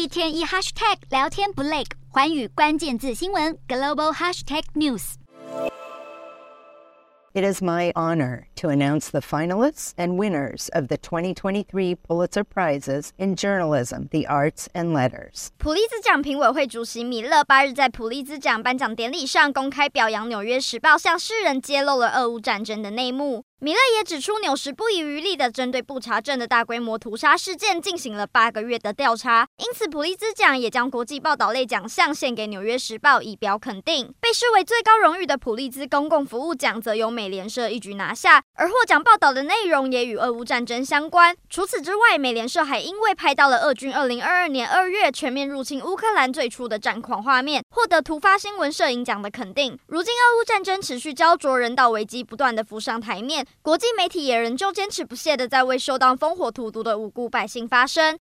一天一 hashtag 聊天不累，寰宇关键字新闻 global hashtag news。It is my honor to announce the finalists and winners of the 2023 Pulitzer Prizes in Journalism, the Arts and Letters。普利兹奖评委会主席米勒八日在普利兹奖颁奖典礼上公开表扬《纽约时报》向世人揭露了俄乌战争的内幕。 米勒也指出，纽时不遗余力地针对布查镇的大规模屠杀事件进行了八个月的调查，因此普利兹奖也将国际报道类奖项献给《纽约时报》以表肯定。被视为最高荣誉的普利兹公共服务奖则由美联社一举拿下，而获奖报道的内容也与俄乌战争相关。除此之外，美联社还因为拍到了俄军2022年2月全面入侵乌克兰最初的战况画面，获得突发新闻摄影奖的肯定。如今，俄乌战争持续胶着，人道危机不断地浮上台面。国际媒体也仍旧坚持不懈的在为受到烽火荼毒的无辜百姓发声。